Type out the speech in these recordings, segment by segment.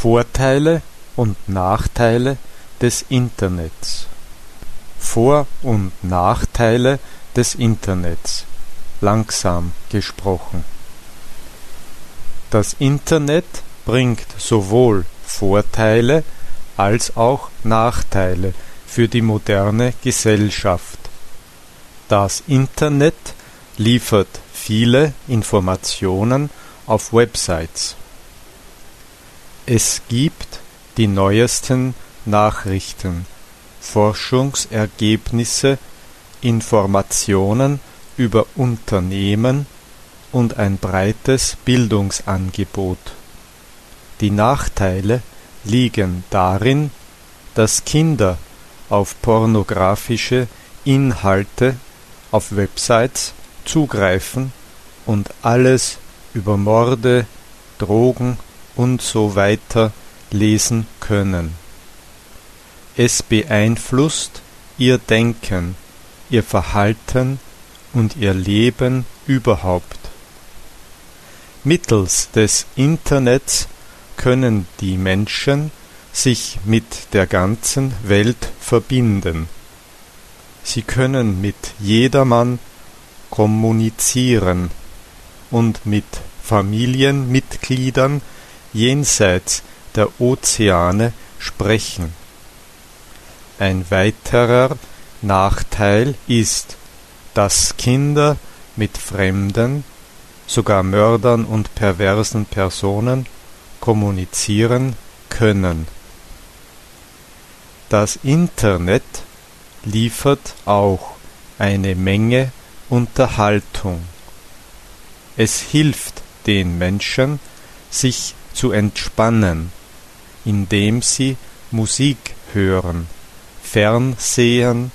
Vorteile und Nachteile des Internets Vor- und Nachteile des Internets langsam gesprochen Das Internet bringt sowohl Vorteile als auch Nachteile für die moderne Gesellschaft. Das Internet liefert viele Informationen auf Websites. Es gibt die neuesten Nachrichten, Forschungsergebnisse, Informationen über Unternehmen und ein breites Bildungsangebot. Die Nachteile liegen darin, dass Kinder auf pornografische Inhalte auf Websites zugreifen und alles über Morde, Drogen und so weiter lesen können. Es beeinflusst ihr Denken, ihr Verhalten und ihr Leben überhaupt. Mittels des Internets können die Menschen sich mit der ganzen Welt verbinden. Sie können mit jedermann kommunizieren und mit Familienmitgliedern jenseits der Ozeane sprechen. Ein weiterer Nachteil ist, dass Kinder mit fremden, sogar Mördern und perversen Personen kommunizieren können. Das Internet liefert auch eine Menge Unterhaltung. Es hilft den Menschen, sich zu entspannen, indem sie Musik hören, Fernsehen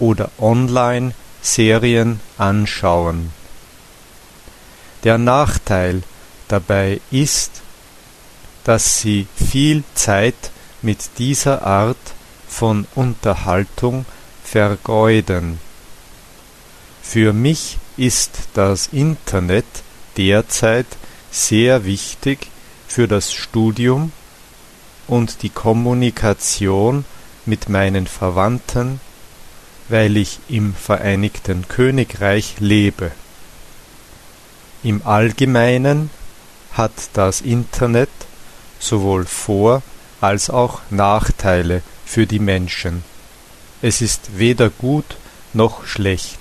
oder online Serien anschauen. Der Nachteil dabei ist, dass sie viel Zeit mit dieser Art von Unterhaltung vergeuden. Für mich ist das Internet derzeit sehr wichtig für das Studium und die Kommunikation mit meinen Verwandten, weil ich im Vereinigten Königreich lebe. Im Allgemeinen hat das Internet sowohl Vor- als auch Nachteile für die Menschen. Es ist weder gut noch schlecht.